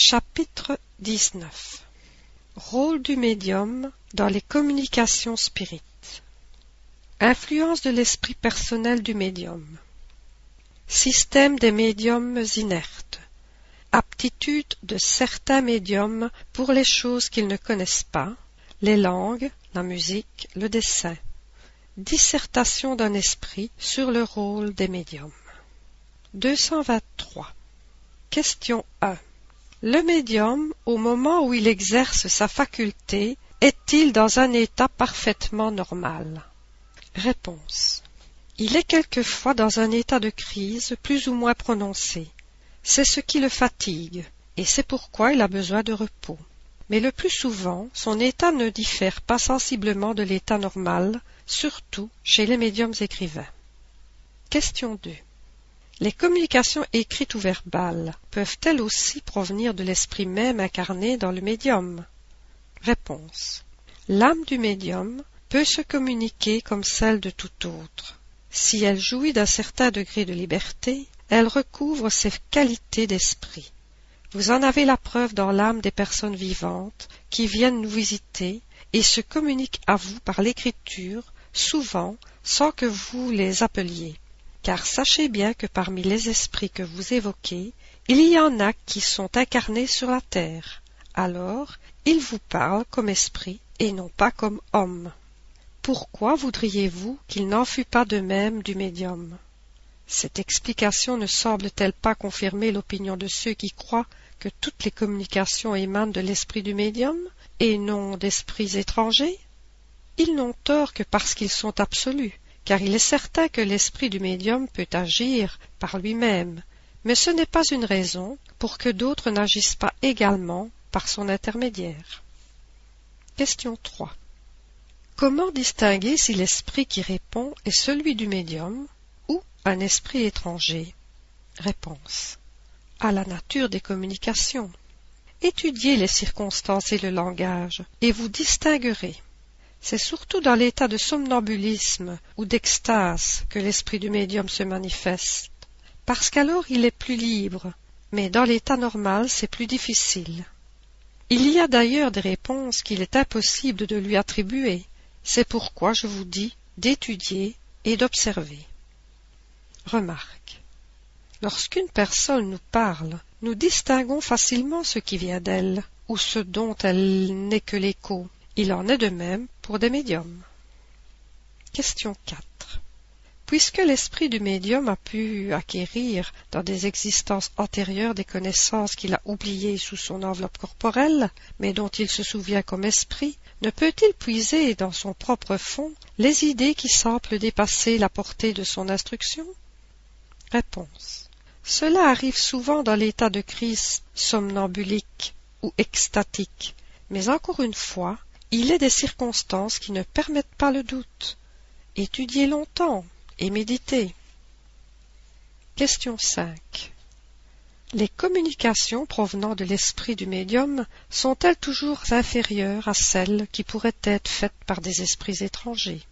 Chapitre 19 Rôle du médium dans les communications spirites Influence de l'esprit personnel du médium Système des médiums inertes Aptitude de certains médiums pour les choses qu'ils ne connaissent pas, les langues, la musique, le dessin. Dissertation d'un esprit sur le rôle des médiums. 223. Question 1. Le médium, au moment où il exerce sa faculté, est-il dans un état parfaitement normal? Réponse. Il est quelquefois dans un état de crise plus ou moins prononcé. C'est ce qui le fatigue, et c'est pourquoi il a besoin de repos. Mais le plus souvent, son état ne diffère pas sensiblement de l'état normal, surtout chez les médiums écrivains. Question 2. Les communications écrites ou verbales peuvent-elles aussi provenir de l'esprit même incarné dans le médium? Réponse. L'âme du médium peut se communiquer comme celle de tout autre. Si elle jouit d'un certain degré de liberté, elle recouvre ses qualités d'esprit. Vous en avez la preuve dans l'âme des personnes vivantes qui viennent nous visiter et se communiquent à vous par l'écriture, souvent sans que vous les appeliez car sachez bien que parmi les esprits que vous évoquez, il y en a qui sont incarnés sur la terre. Alors, ils vous parlent comme esprits et non pas comme hommes. Pourquoi voudriez-vous qu'il n'en fût pas de même du médium? Cette explication ne semble-t-elle pas confirmer l'opinion de ceux qui croient que toutes les communications émanent de l'esprit du médium et non d'esprits étrangers? Ils n'ont tort que parce qu'ils sont absolus, car il est certain que l'esprit du médium peut agir par lui-même, mais ce n'est pas une raison pour que d'autres n'agissent pas également par son intermédiaire. Question 3. Comment distinguer si l'esprit qui répond est celui du médium ou un esprit étranger? Réponse. À la nature des communications. Étudiez les circonstances et le langage, et vous distinguerez. C'est surtout dans l'état de somnambulisme ou d'extase que l'esprit du médium se manifeste, parce qu'alors il est plus libre, mais dans l'état normal c'est plus difficile. Il y a d'ailleurs des réponses qu'il est impossible de lui attribuer, c'est pourquoi je vous dis d'étudier et d'observer. Remarque. Lorsqu'une personne nous parle, nous distinguons facilement ce qui vient d'elle, ou ce dont elle n'est que l'écho. Il en est de même pour des médiums. Question 4. Puisque l'esprit du médium a pu acquérir dans des existences antérieures des connaissances qu'il a oubliées sous son enveloppe corporelle, mais dont il se souvient comme esprit, ne peut-il puiser dans son propre fond les idées qui semblent dépasser la portée de son instruction? Réponse. Cela arrive souvent dans l'état de crise somnambulique ou extatique, mais encore une fois, il est des circonstances qui ne permettent pas le doute. Étudiez longtemps et méditez. Question 5. Les communications provenant de l'esprit du médium sont-elles toujours inférieures à celles qui pourraient être faites par des esprits étrangers?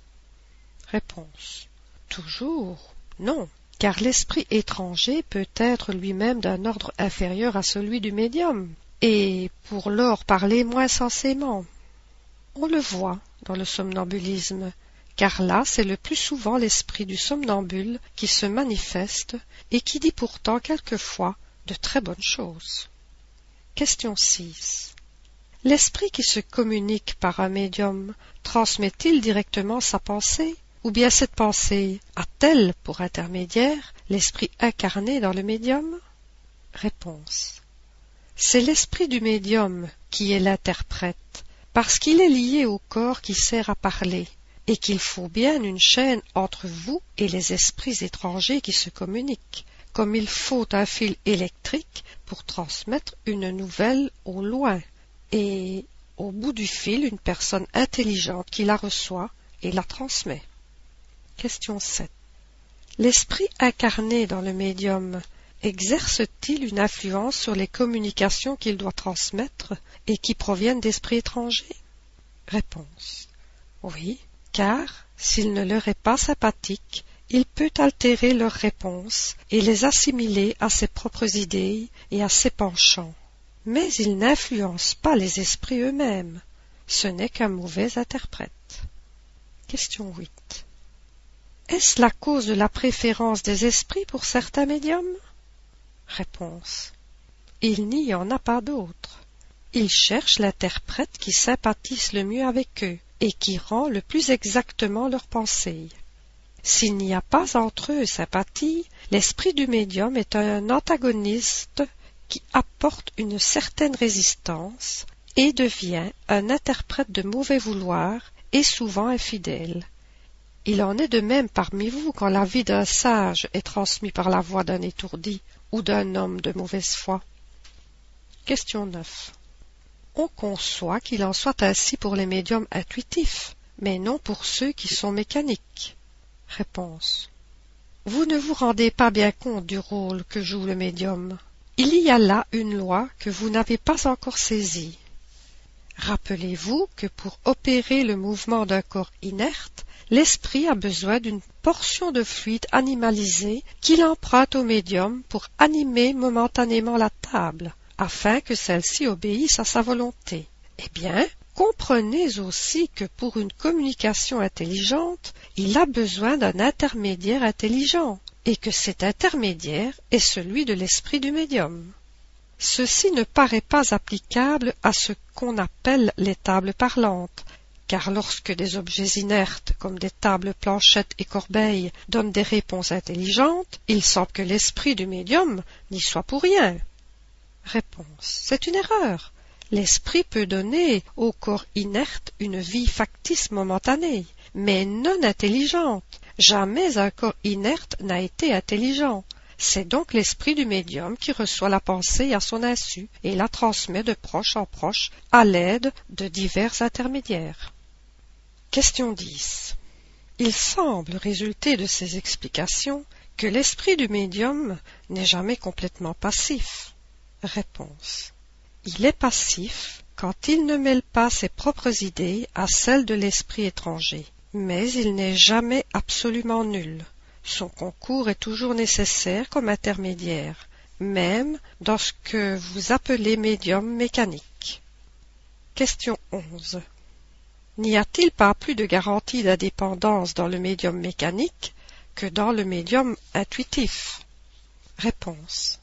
Réponse. Toujours non, car l'esprit étranger peut être lui-même d'un ordre inférieur à celui du médium, et pour lors parler moins sensément. On le voit dans le somnambulisme, car là c'est le plus souvent l'esprit du somnambule qui se manifeste et qui dit pourtant quelquefois de très bonnes choses. Question 6. L'esprit qui se communique par un médium transmet-il directement sa pensée ou bien cette pensée a-t-elle pour intermédiaire l'esprit incarné dans le médium? Réponse. C'est l'esprit du médium qui est l'interprète parce qu'il est lié au corps qui sert à parler, et qu'il faut bien une chaîne entre vous et les esprits étrangers qui se communiquent, comme il faut un fil électrique pour transmettre une nouvelle au loin, et au bout du fil une personne intelligente qui la reçoit et la transmet. Question 7. L'esprit incarné dans le médium exerce-t-il une influence sur les communications qu'il doit transmettre et qui proviennent d'esprits étrangers? Réponse. Oui, car s'il ne leur est pas sympathique, il peut altérer leurs réponses et les assimiler à ses propres idées et à ses penchants. mais il n'influence pas les esprits eux-mêmes. Ce n'est qu'un mauvais interprète. Question 8. Est-ce la cause de la préférence des esprits pour certains médiums? Réponse. Il n'y en a pas d'autre. Ils cherchent l'interprète qui sympathise le mieux avec eux et qui rend le plus exactement leurs pensées. S'il n'y a pas entre eux sympathie, l'esprit du médium est un antagoniste qui apporte une certaine résistance et devient un interprète de mauvais vouloir et souvent infidèle. Il en est de même parmi vous quand la vie d'un sage est transmise par la voix d'un étourdi ou d'un homme de mauvaise foi. Question 9. On conçoit qu'il en soit ainsi pour les médiums intuitifs, mais non pour ceux qui sont mécaniques. Réponse. Vous ne vous rendez pas bien compte du rôle que joue le médium. Il y a là une loi que vous n'avez pas encore saisie. Rappelez-vous que pour opérer le mouvement d'un corps inerte, l'esprit a besoin d'une portion de fluide animalisé qu'il emprunte au médium pour animer momentanément la table, afin que celle-ci obéisse à sa volonté. Eh bien, comprenez aussi que pour une communication intelligente, il a besoin d'un intermédiaire intelligent, et que cet intermédiaire est celui de l'esprit du médium. Ceci ne paraît pas applicable à ce qu'on appelle les tables parlantes, car lorsque des objets inertes comme des tables, planchettes et corbeilles donnent des réponses intelligentes, il semble que l'esprit du médium n'y soit pour rien. Réponse. C'est une erreur. L'esprit peut donner au corps inerte une vie factice momentanée, mais non intelligente. Jamais un corps inerte n'a été intelligent. C'est donc l'esprit du médium qui reçoit la pensée à son insu et la transmet de proche en proche à l'aide de divers intermédiaires. Question 10. Il semble résulter de ces explications que l'esprit du médium n'est jamais complètement passif. Réponse. Il est passif quand il ne mêle pas ses propres idées à celles de l'esprit étranger, mais il n'est jamais absolument nul. Son concours est toujours nécessaire comme intermédiaire, même dans ce que vous appelez médium mécanique. Question 11. N'y a-t-il pas plus de garantie d'indépendance dans le médium mécanique que dans le médium intuitif? Réponse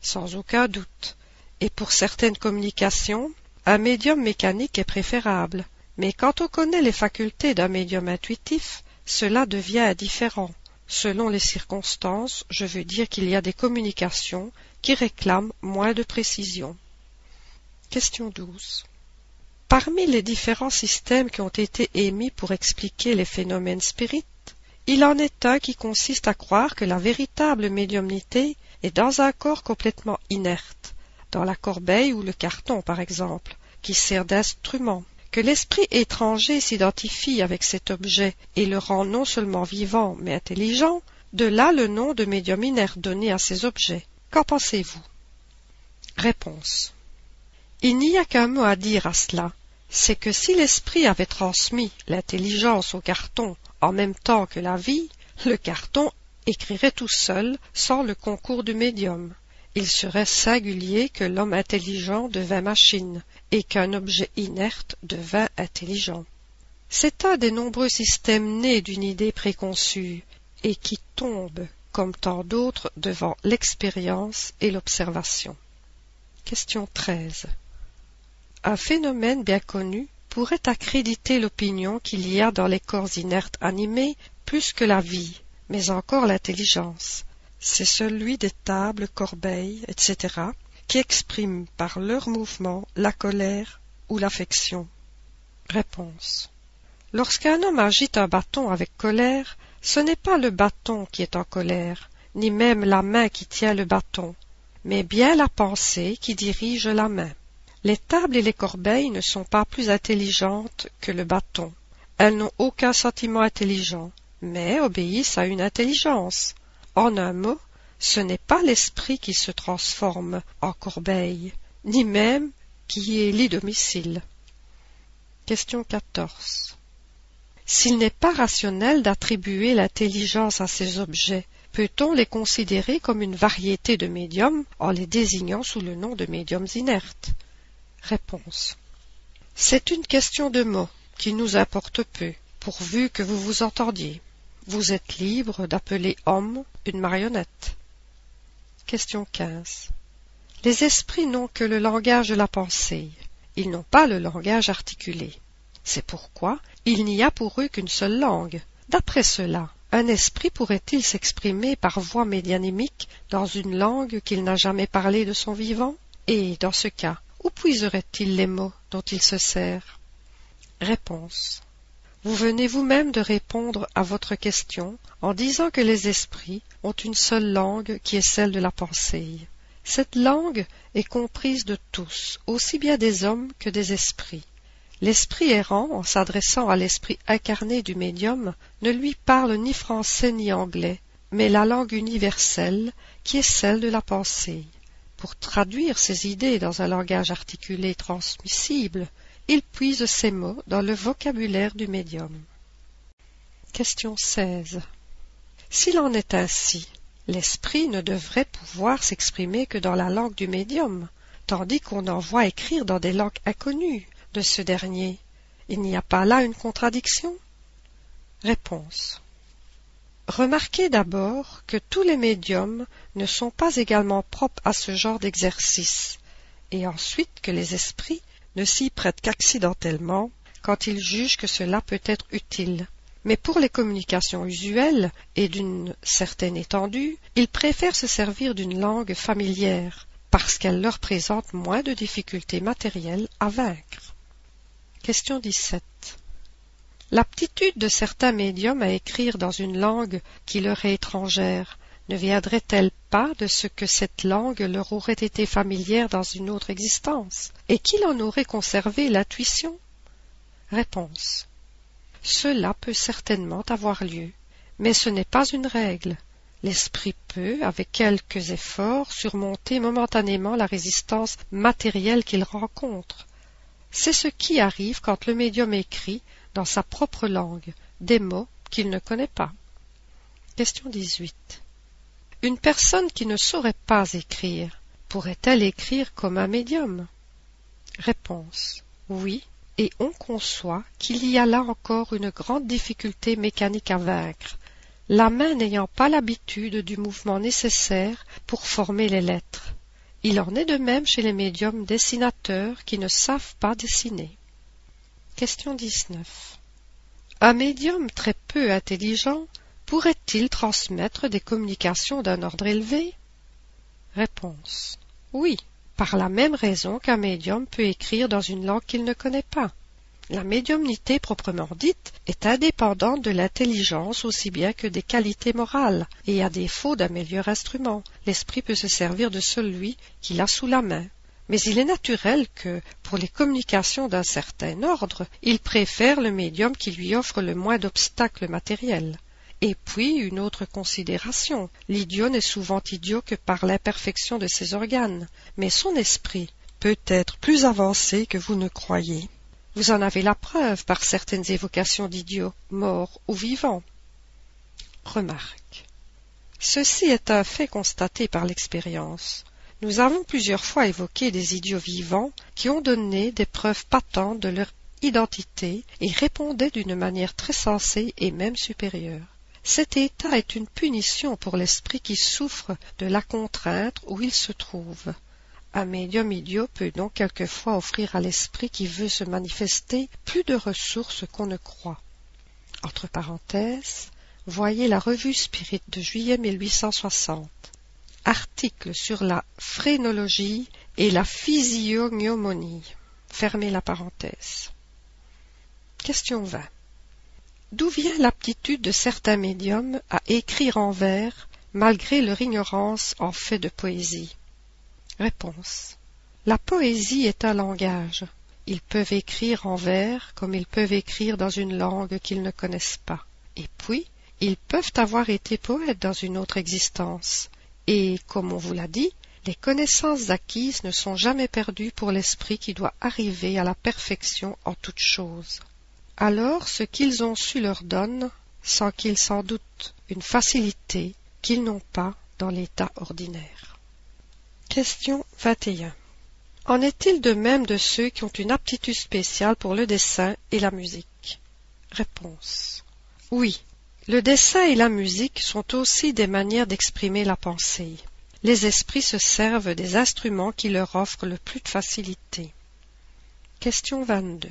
sans aucun doute, et pour certaines communications, un médium mécanique est préférable, mais quand on connaît les facultés d'un médium intuitif, cela devient indifférent. Selon les circonstances, je veux dire qu'il y a des communications qui réclament moins de précision. Question 12. Parmi les différents systèmes qui ont été émis pour expliquer les phénomènes spirites, il en est un qui consiste à croire que la véritable médiumnité est dans un corps complètement inerte, dans la corbeille ou le carton par exemple, qui sert d'instrument, que l'esprit étranger s'identifie avec cet objet et le rend non seulement vivant mais intelligent, de là le nom de médium inerte donné à ces objets. Qu'en pensez-vous? Réponse. Il n'y a qu'un mot à dire à cela, c'est que si l'esprit avait transmis l'intelligence au carton en même temps que la vie, le carton écrirait tout seul sans le concours du médium. Il serait singulier que l'homme intelligent devint machine et qu'un objet inerte devint intelligent. C'est un des nombreux systèmes nés d'une idée préconçue et qui tombe, comme tant d'autres, devant l'expérience et l'observation. Question 13. Un phénomène bien connu pourrait accréditer l'opinion qu'il y a dans les corps inertes animés plus que la vie, mais encore l'intelligence. C'est celui des tables, corbeilles, etc., qui expriment par leur mouvement la colère ou l'affection. Réponse. Lorsqu'un homme agite un bâton avec colère, ce n'est pas le bâton qui est en colère, ni même la main qui tient le bâton, mais bien la pensée qui dirige la main. Les tables et les corbeilles ne sont pas plus intelligentes que le bâton. Elles n'ont aucun sentiment intelligent mais obéissent à une intelligence. En un mot, ce n'est pas l'esprit qui se transforme en corbeille, ni même qui élit domicile. Question 14. S'il n'est pas rationnel d'attribuer l'intelligence à ces objets, Peut-on les considérer comme une variété de médiums en les désignant sous le nom de médiums inertes? Réponse. C'est une question de mots qui nous importe peu, pourvu que vous vous entendiez. Vous êtes libre d'appeler homme une marionnette. Question 15. Les esprits n'ont que le langage de la pensée. Ils n'ont pas le langage articulé. C'est pourquoi il n'y a pour eux qu'une seule langue. D'après cela, un esprit pourrait-il s'exprimer par voie médianémique dans une langue qu'il n'a jamais parlée de son vivant? Et, dans ce cas, où puiserait-il les mots dont il se sert Réponse. Vous venez vous-même de répondre à votre question en disant que les esprits ont une seule langue qui est celle de la pensée. Cette langue est comprise de tous, aussi bien des hommes que des esprits. L'esprit errant, en s'adressant à l'esprit incarné du médium, ne lui parle ni français ni anglais, mais la langue universelle, qui est celle de la pensée. Pour traduire ses idées dans un langage articulé transmissible, il puise ces mots dans le vocabulaire du médium. Question 16. S'il en est ainsi, l'esprit ne devrait pouvoir s'exprimer que dans la langue du médium, tandis qu'on en voit écrire dans des langues inconnues, de ce dernier. Il n'y a pas là une contradiction? Réponse. Remarquez d'abord que tous les médiums ne sont pas également propres à ce genre d'exercice, et ensuite que les esprits ne s'y prêtent qu'accidentellement quand ils jugent que cela peut être utile. Mais pour les communications usuelles et d'une certaine étendue, ils préfèrent se servir d'une langue familière, parce qu'elle leur présente moins de difficultés matérielles à vaincre. Question 17. L'aptitude de certains médiums à écrire dans une langue qui leur est étrangère ne viendrait-elle pas de ce que cette langue leur aurait été familière dans une autre existence, et qu'il en aurait conservé l'intuition? Réponse. Cela peut certainement avoir lieu, mais ce n'est pas une règle. L'esprit peut, avec quelques efforts, surmonter momentanément la résistance matérielle qu'il rencontre, c'est ce qui arrive quand le médium écrit, dans sa propre langue, des mots qu'il ne connaît pas. Question 18. Une personne qui ne saurait pas écrire, pourrait-elle écrire comme un médium? Réponse. Oui, et on conçoit qu'il y a là encore une grande difficulté mécanique à vaincre, la main n'ayant pas l'habitude du mouvement nécessaire pour former les lettres. Il en est de même chez les médiums dessinateurs qui ne savent pas dessiner. Question 19. Un médium très peu intelligent pourrait-il transmettre des communications d'un ordre élevé? Réponse. Oui, par la même raison qu'un médium peut écrire dans une langue qu'il ne connaît pas. La médiumnité proprement dite est indépendante de l'intelligence aussi bien que des qualités morales, et à défaut d'un meilleur instrument, l'esprit peut se servir de celui qu'il a sous la main. Mais il est naturel que, pour les communications d'un certain ordre, il préfère le médium qui lui offre le moins d'obstacles matériels. Et puis une autre considération. L'idiot n'est souvent idiot que par l'imperfection de ses organes, mais son esprit peut être plus avancé que vous ne croyez. Vous en avez la preuve par certaines évocations d'idiots, morts ou vivants. Remarque. Ceci est un fait constaté par l'expérience. Nous avons plusieurs fois évoqué des idiots vivants qui ont donné des preuves patentes de leur identité et répondaient d'une manière très sensée et même supérieure. Cet état est une punition pour l'esprit qui souffre de la contrainte où il se trouve. Un médium idiot peut donc quelquefois offrir à l'esprit qui veut se manifester plus de ressources qu'on ne croit. Entre parenthèses, voyez la revue Spirit de juillet 1860. Article sur la phrénologie et la physiognomonie. Fermez la parenthèse. Question 20. D'où vient l'aptitude de certains médiums à écrire en vers malgré leur ignorance en fait de poésie? Réponse. La poésie est un langage. Ils peuvent écrire en vers comme ils peuvent écrire dans une langue qu'ils ne connaissent pas. Et puis, ils peuvent avoir été poètes dans une autre existence. Et, comme on vous l'a dit, les connaissances acquises ne sont jamais perdues pour l'esprit qui doit arriver à la perfection en toutes choses. Alors ce qu'ils ont su leur donne, sans qu'ils s'en doutent, une facilité qu'ils n'ont pas dans l'état ordinaire. Question 21. En est-il de même de ceux qui ont une aptitude spéciale pour le dessin et la musique? Réponse. Oui, le dessin et la musique sont aussi des manières d'exprimer la pensée. Les esprits se servent des instruments qui leur offrent le plus de facilité. Question 22.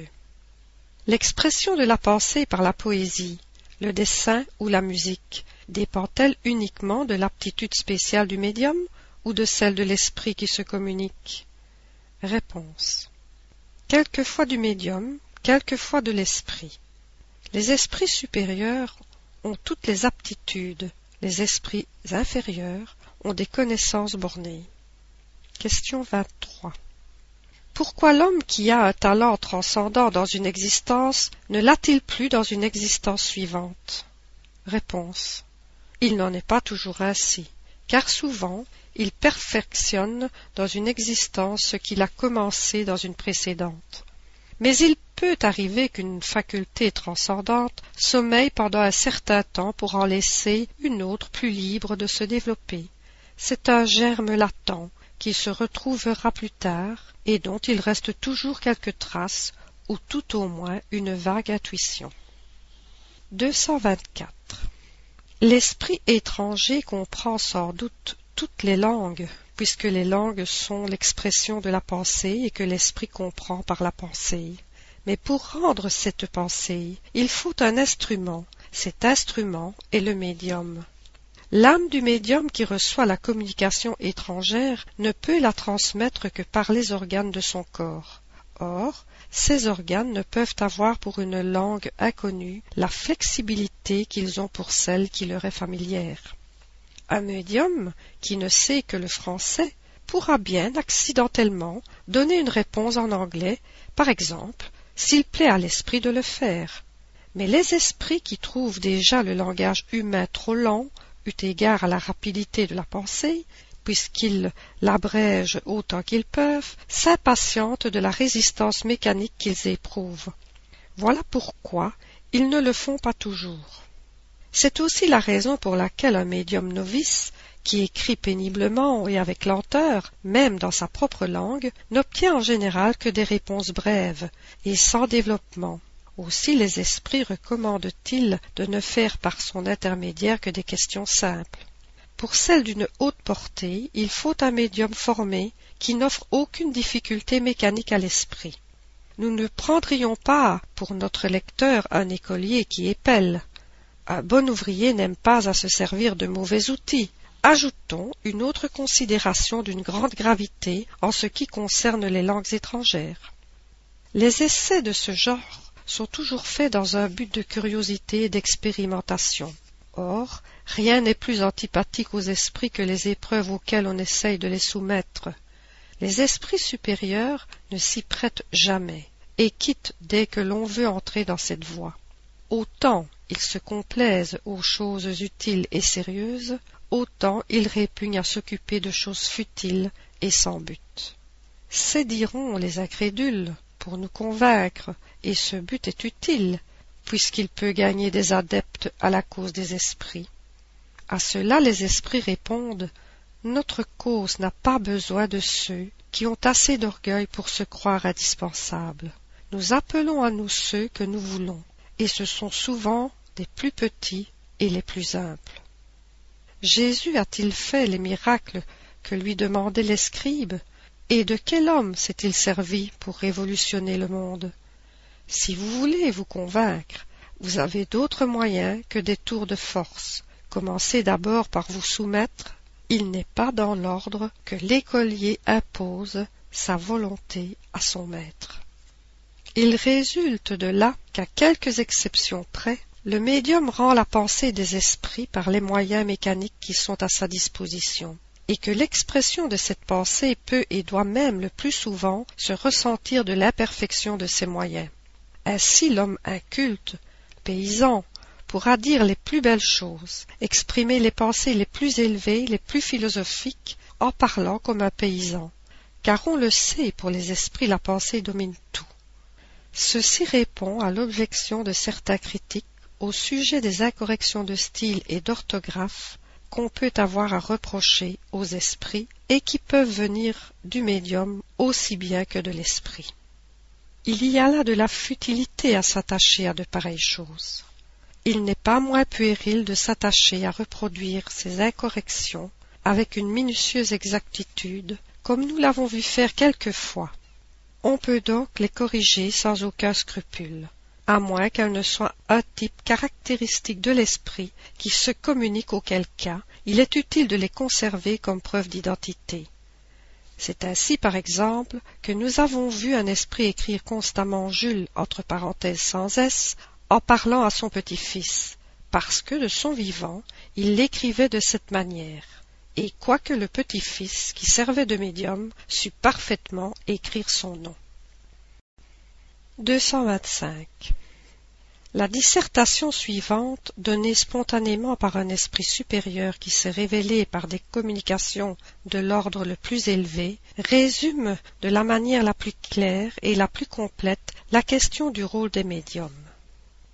L'expression de la pensée par la poésie, le dessin ou la musique dépend-elle uniquement de l'aptitude spéciale du médium ou de celle de l'esprit qui se communique? Réponse. Quelquefois du médium, quelquefois de l'esprit. Les esprits supérieurs ont toutes les aptitudes, les esprits inférieurs ont des connaissances bornées. Question 23. Pourquoi l'homme qui a un talent transcendant dans une existence ne l'a-t-il plus dans une existence suivante? Réponse. Il n'en est pas toujours ainsi, car souvent il perfectionne dans une existence ce qu'il a commencé dans une précédente. Mais il peut arriver qu'une faculté transcendante sommeille pendant un certain temps pour en laisser une autre plus libre de se développer. C'est un germe latent qui se retrouvera plus tard et dont il reste toujours quelques traces ou tout au moins une vague intuition. 224. L'esprit étranger comprend sans doute toutes les langues, puisque les langues sont l'expression de la pensée et que l'esprit comprend par la pensée. Mais pour rendre cette pensée, il faut un instrument. Cet instrument est le médium. L'âme du médium qui reçoit la communication étrangère ne peut la transmettre que par les organes de son corps. Or, ces organes ne peuvent avoir pour une langue inconnue la flexibilité qu'ils ont pour celle qui leur est familière un médium qui ne sait que le français pourra bien accidentellement donner une réponse en anglais, par exemple, s'il plaît à l'esprit de le faire. Mais les esprits qui trouvent déjà le langage humain trop lent, eut égard à la rapidité de la pensée, puisqu'ils l'abrègent autant qu'ils peuvent, s'impatientent de la résistance mécanique qu'ils éprouvent. Voilà pourquoi ils ne le font pas toujours. C'est aussi la raison pour laquelle un médium novice, qui écrit péniblement et avec lenteur, même dans sa propre langue, n'obtient en général que des réponses brèves et sans développement. Aussi les esprits recommandent-ils de ne faire par son intermédiaire que des questions simples. Pour celles d'une haute portée, il faut un médium formé qui n'offre aucune difficulté mécanique à l'esprit. Nous ne prendrions pas pour notre lecteur un écolier qui épelle, un bon ouvrier n'aime pas à se servir de mauvais outils. Ajoutons une autre considération d'une grande gravité en ce qui concerne les langues étrangères. Les essais de ce genre sont toujours faits dans un but de curiosité et d'expérimentation. Or, rien n'est plus antipathique aux esprits que les épreuves auxquelles on essaye de les soumettre. Les esprits supérieurs ne s'y prêtent jamais, et quittent dès que l'on veut entrer dans cette voie. Autant ils se complaisent aux choses utiles et sérieuses, autant ils répugnent à s'occuper de choses futiles et sans but. C'est diront les incrédules pour nous convaincre, et ce but est utile, puisqu'il peut gagner des adeptes à la cause des esprits. À cela les esprits répondent Notre cause n'a pas besoin de ceux qui ont assez d'orgueil pour se croire indispensables. Nous appelons à nous ceux que nous voulons, et ce sont souvent les plus petits et les plus simples. Jésus a-t-il fait les miracles que lui demandaient les scribes, et de quel homme s'est-il servi pour révolutionner le monde? Si vous voulez vous convaincre, vous avez d'autres moyens que des tours de force. Commencez d'abord par vous soumettre. Il n'est pas dans l'ordre que l'écolier impose sa volonté à son maître. Il résulte de là qu'à quelques exceptions près, le médium rend la pensée des esprits par les moyens mécaniques qui sont à sa disposition, et que l'expression de cette pensée peut et doit même le plus souvent se ressentir de l'imperfection de ces moyens. Ainsi l'homme inculte, paysan, pourra dire les plus belles choses, exprimer les pensées les plus élevées, les plus philosophiques, en parlant comme un paysan. Car on le sait, pour les esprits la pensée domine tout. Ceci répond à l'objection de certains critiques au sujet des incorrections de style et d'orthographe qu'on peut avoir à reprocher aux esprits et qui peuvent venir du médium aussi bien que de l'esprit. Il y a là de la futilité à s'attacher à de pareilles choses. Il n'est pas moins puéril de s'attacher à reproduire ces incorrections avec une minutieuse exactitude, comme nous l'avons vu faire quelquefois. On peut donc les corriger sans aucun scrupule à moins qu'elle ne soit un type caractéristique de l'esprit qui se communique auquel cas il est utile de les conserver comme preuve d'identité. C'est ainsi, par exemple, que nous avons vu un esprit écrire constamment Jules entre parenthèses sans S en parlant à son petit-fils, parce que de son vivant, il l'écrivait de cette manière. Et quoique le petit-fils, qui servait de médium, sût parfaitement écrire son nom. 225. La dissertation suivante, donnée spontanément par un esprit supérieur qui s'est révélé par des communications de l'ordre le plus élevé, résume de la manière la plus claire et la plus complète la question du rôle des médiums.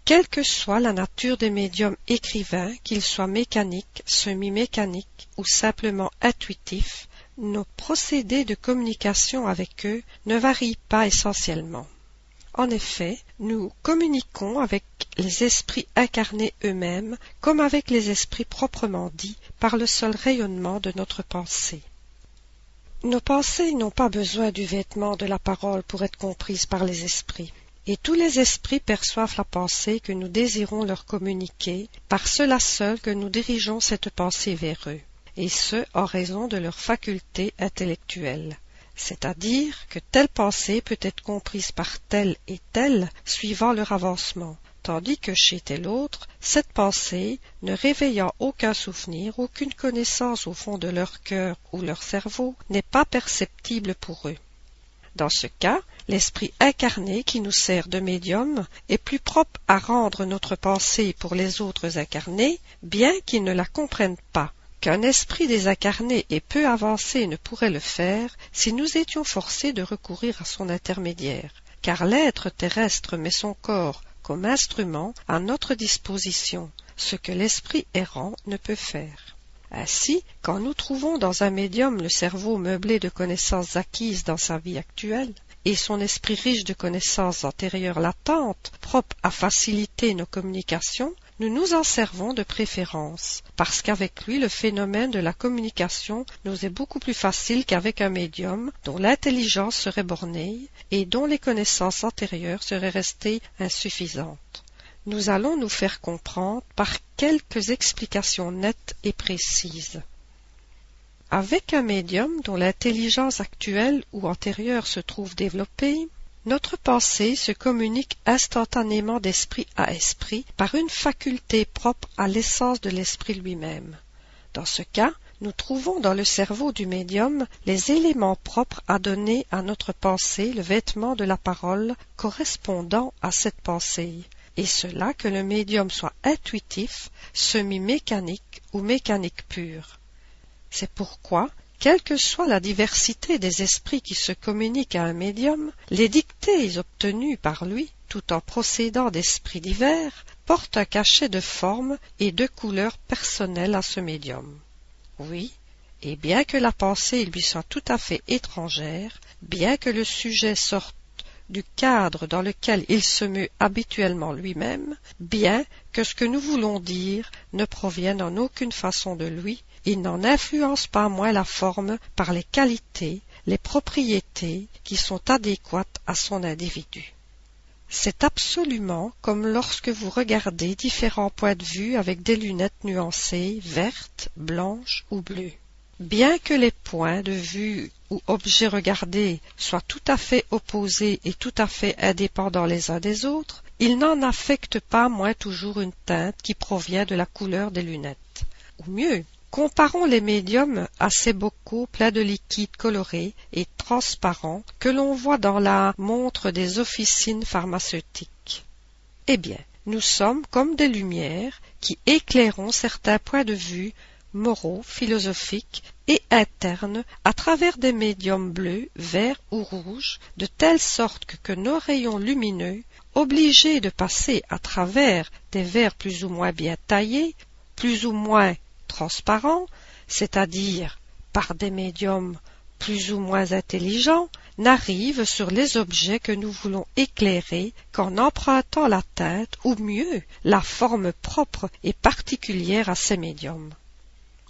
Quelle que soit la nature des médiums écrivains, qu'ils soient mécaniques, semi-mécaniques ou simplement intuitifs, nos procédés de communication avec eux ne varient pas essentiellement. En effet, nous communiquons avec les esprits incarnés eux-mêmes comme avec les esprits proprement dits par le seul rayonnement de notre pensée. Nos pensées n'ont pas besoin du vêtement de la parole pour être comprises par les esprits, et tous les esprits perçoivent la pensée que nous désirons leur communiquer, par cela seul que nous dirigeons cette pensée vers eux, et ce en raison de leurs facultés intellectuelles c'est-à-dire que telle pensée peut être comprise par telle et telle suivant leur avancement, tandis que chez tel autre, cette pensée, ne réveillant aucun souvenir, aucune connaissance au fond de leur cœur ou leur cerveau, n'est pas perceptible pour eux. Dans ce cas, l'esprit incarné qui nous sert de médium est plus propre à rendre notre pensée pour les autres incarnés, bien qu'ils ne la comprennent pas, qu'un esprit désincarné et peu avancé ne pourrait le faire si nous étions forcés de recourir à son intermédiaire, car l'être terrestre met son corps comme instrument à notre disposition, ce que l'esprit errant ne peut faire. Ainsi, quand nous trouvons dans un médium le cerveau meublé de connaissances acquises dans sa vie actuelle, et son esprit riche de connaissances antérieures latentes, propres à faciliter nos communications, nous nous en servons de préférence, parce qu'avec lui le phénomène de la communication nous est beaucoup plus facile qu'avec un médium dont l'intelligence serait bornée et dont les connaissances antérieures seraient restées insuffisantes. Nous allons nous faire comprendre par quelques explications nettes et précises. Avec un médium dont l'intelligence actuelle ou antérieure se trouve développée, notre pensée se communique instantanément d'esprit à esprit par une faculté propre à l'essence de l'esprit lui-même. Dans ce cas, nous trouvons dans le cerveau du médium les éléments propres à donner à notre pensée le vêtement de la parole correspondant à cette pensée, et cela que le médium soit intuitif, semi-mécanique ou mécanique pure. C'est pourquoi quelle que soit la diversité des esprits qui se communiquent à un médium, les dictées obtenues par lui, tout en procédant d'esprits divers, portent un cachet de forme et de couleur personnelle à ce médium. Oui, et bien que la pensée lui soit tout à fait étrangère, bien que le sujet sorte du cadre dans lequel il se meut habituellement lui-même, bien que ce que nous voulons dire ne provienne en aucune façon de lui, il n'en influence pas moins la forme par les qualités, les propriétés qui sont adéquates à son individu. C'est absolument comme lorsque vous regardez différents points de vue avec des lunettes nuancées, vertes, blanches ou bleues. Bien que les points de vue ou objets regardés soient tout à fait opposés et tout à fait indépendants les uns des autres, ils n'en affectent pas moins toujours une teinte qui provient de la couleur des lunettes. Ou mieux, comparons les médiums à ces bocaux pleins de liquide coloré et transparent que l'on voit dans la montre des officines pharmaceutiques. Eh bien, nous sommes comme des lumières qui éclairons certains points de vue moraux, philosophiques et internes à travers des médiums bleus, verts ou rouges, de telle sorte que, nos rayons lumineux, obligés de passer à travers des verres plus ou moins bien taillés, plus ou moins transparents, c'est-à-dire par des médiums plus ou moins intelligents, n'arrive sur les objets que nous voulons éclairer qu'en empruntant la teinte, ou mieux, la forme propre et particulière à ces médiums.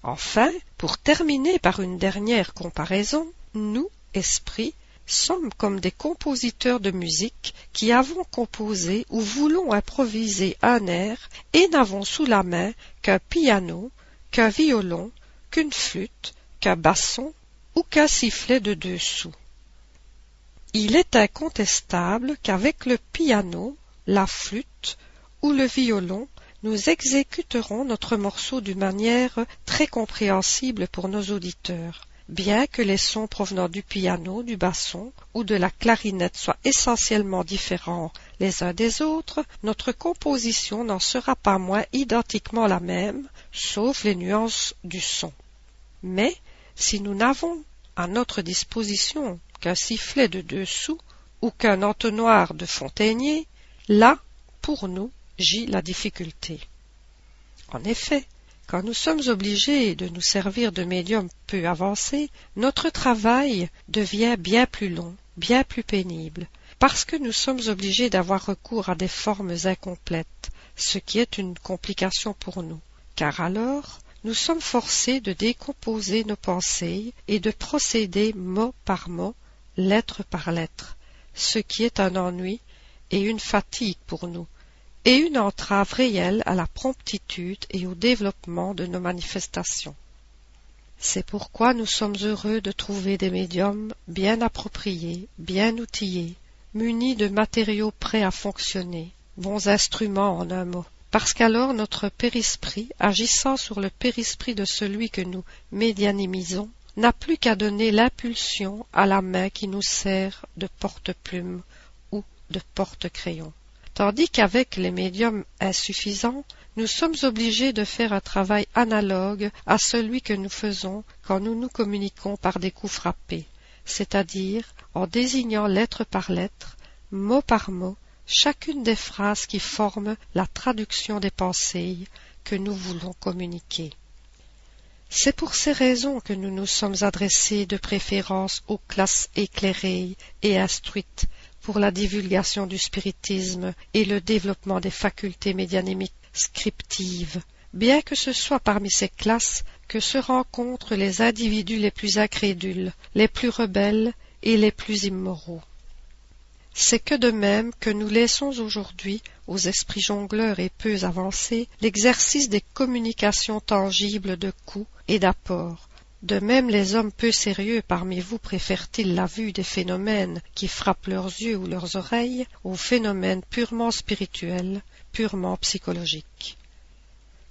Enfin, pour terminer par une dernière comparaison, nous, esprits, sommes comme des compositeurs de musique qui avons composé ou voulons improviser un air et n'avons sous la main qu'un piano, qu'un violon, qu'une flûte, qu'un basson ou qu'un sifflet de deux sous. Il est incontestable qu'avec le piano, la flûte ou le violon, nous exécuterons notre morceau d'une manière très compréhensible pour nos auditeurs. Bien que les sons provenant du piano, du basson ou de la clarinette soient essentiellement différents les uns des autres, notre composition n'en sera pas moins identiquement la même, sauf les nuances du son. Mais si nous n'avons à notre disposition qu'un sifflet de deux sous ou qu'un entonnoir de fontainier, là, pour nous, gît la difficulté. En effet, quand nous sommes obligés de nous servir de médiums peu avancés, notre travail devient bien plus long, bien plus pénible, parce que nous sommes obligés d'avoir recours à des formes incomplètes, ce qui est une complication pour nous, car alors nous sommes forcés de décomposer nos pensées et de procéder mot par mot, lettre par lettre, ce qui est un ennui et une fatigue pour nous, et une entrave réelle à la promptitude et au développement de nos manifestations. C'est pourquoi nous sommes heureux de trouver des médiums bien appropriés, bien outillés, munis de matériaux prêts à fonctionner, bons instruments en un mot, parce qu'alors notre périsprit, agissant sur le périsprit de celui que nous médianimisons, n'a plus qu'à donner l'impulsion à la main qui nous sert de porte-plume ou de porte-crayon tandis qu'avec les médiums insuffisants, nous sommes obligés de faire un travail analogue à celui que nous faisons quand nous nous communiquons par des coups frappés, c'est-à-dire en désignant lettre par lettre, mot par mot, chacune des phrases qui forment la traduction des pensées que nous voulons communiquer. C'est pour ces raisons que nous nous sommes adressés de préférence aux classes éclairées et instruites pour la divulgation du spiritisme et le développement des facultés médianémiques scriptives, bien que ce soit parmi ces classes que se rencontrent les individus les plus incrédules, les plus rebelles et les plus immoraux. C'est que de même que nous laissons aujourd'hui aux esprits jongleurs et peu avancés l'exercice des communications tangibles de coups et d'apports, de même les hommes peu sérieux parmi vous préfèrent-ils la vue des phénomènes qui frappent leurs yeux ou leurs oreilles aux phénomènes purement spirituels, purement psychologiques.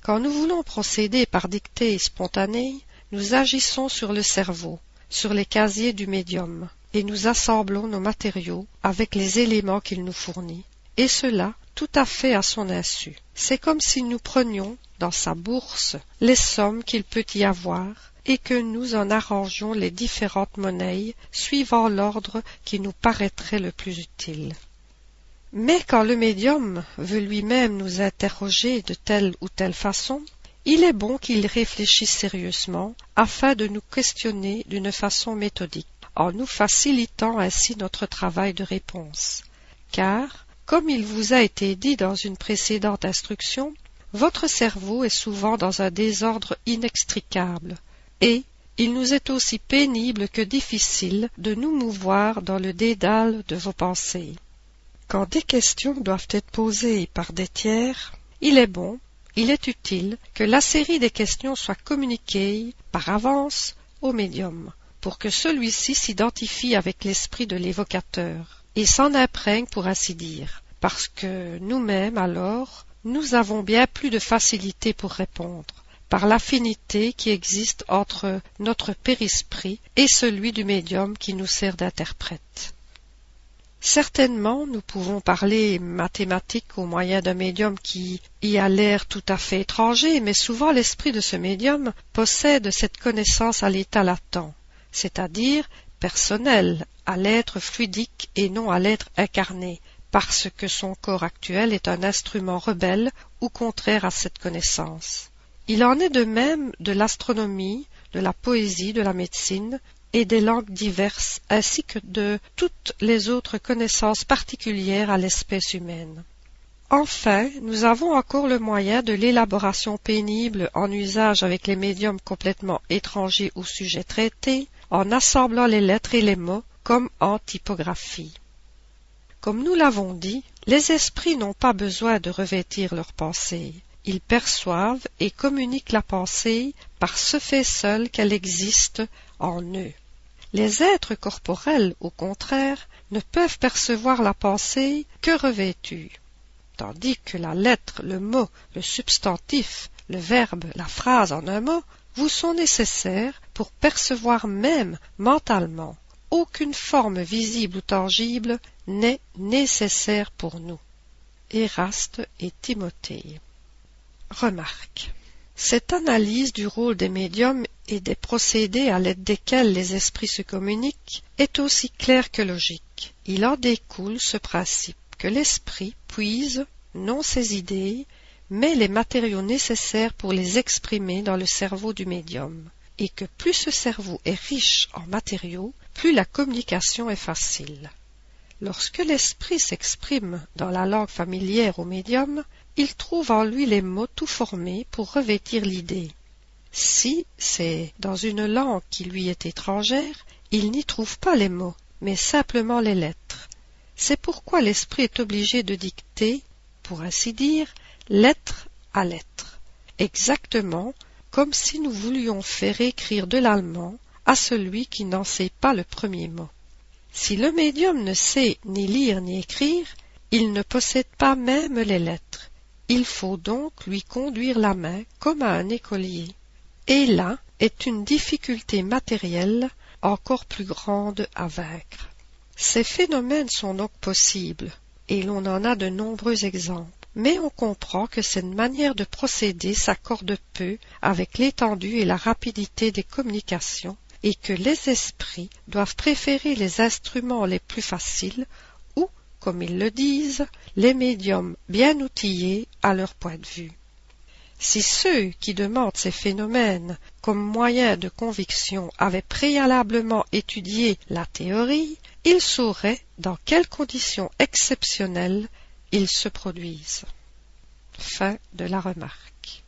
Quand nous voulons procéder par dictée spontanée, nous agissons sur le cerveau, sur les casiers du médium, et nous assemblons nos matériaux avec les éléments qu'il nous fournit, et cela tout à fait à son insu. C'est comme si nous prenions, dans sa bourse, les sommes qu'il peut y avoir, et que nous en arrangions les différentes monnaies suivant l'ordre qui nous paraîtrait le plus utile. Mais quand le médium veut lui-même nous interroger de telle ou telle façon, il est bon qu'il réfléchisse sérieusement afin de nous questionner d'une façon méthodique, en nous facilitant ainsi notre travail de réponse. Car, comme il vous a été dit dans une précédente instruction, votre cerveau est souvent dans un désordre inextricable, et il nous est aussi pénible que difficile de nous mouvoir dans le dédale de vos pensées. Quand des questions doivent être posées par des tiers, il est bon, il est utile que la série des questions soit communiquée par avance au médium, pour que celui-ci s'identifie avec l'esprit de l'évocateur, et s'en imprègne pour ainsi dire, parce que nous-mêmes alors, nous avons bien plus de facilité pour répondre par l'affinité qui existe entre notre périsprit et celui du médium qui nous sert d'interprète. Certainement, nous pouvons parler mathématiques au moyen d'un médium qui y a l'air tout à fait étranger, mais souvent l'esprit de ce médium possède cette connaissance à l'état latent, c'est-à-dire personnel, à l'être fluidique et non à l'être incarné, parce que son corps actuel est un instrument rebelle ou contraire à cette connaissance Il en est de même de l'astronomie, de la poésie, de la médecine et des langues diverses, ainsi que de toutes les autres connaissances particulières à l'espèce humaine. Enfin, nous avons encore le moyen de l'élaboration pénible en usage avec les médiums complètement étrangers au sujet traité, en assemblant les lettres et les mots comme en typographie. Comme nous l'avons dit, les esprits n'ont pas besoin de revêtir leurs pensées. Ils perçoivent et communiquent la pensée par ce fait seul qu'elle existe en eux. Les êtres corporels, au contraire, ne peuvent percevoir la pensée que revêtue, tandis que la lettre, le mot, le substantif, le verbe, la phrase en un mot, vous sont nécessaires pour percevoir même mentalement. Aucune forme visible ou tangible n'est nécessaire pour nous. Éraste et Timothée. Remarque. Cette analyse du rôle des médiums et des procédés à l'aide desquels les esprits se communiquent est aussi claire que logique. Il en découle ce principe que l'esprit puise non ses idées, mais les matériaux nécessaires pour les exprimer dans le cerveau du médium, et que plus ce cerveau est riche en matériaux, plus la communication est facile. Lorsque l'esprit s'exprime dans la langue familière au médium, il trouve en lui les mots tout formés pour revêtir l'idée. Si c'est dans une langue qui lui est étrangère, il n'y trouve pas les mots, mais simplement les lettres. C'est pourquoi l'esprit est obligé de dicter, pour ainsi dire, lettre à lettre, exactement comme si nous voulions faire écrire de l'allemand à celui qui n'en sait pas le premier mot. Si le médium ne sait ni lire ni écrire, il ne possède pas même les lettres. Il faut donc lui conduire la main comme à un écolier. Et là est une difficulté matérielle encore plus grande à vaincre. Ces phénomènes sont donc possibles, et l'on en a de nombreux exemples, mais on comprend que cette manière de procéder s'accorde peu avec l'étendue et la rapidité des communications, et que les esprits doivent préférer les instruments les plus faciles comme ils le disent, les médiums bien outillés à leur point de vue. Si ceux qui demandent ces phénomènes comme moyen de conviction avaient préalablement étudié la théorie, ils sauraient dans quelles conditions exceptionnelles ils se produisent. Fin de la remarque.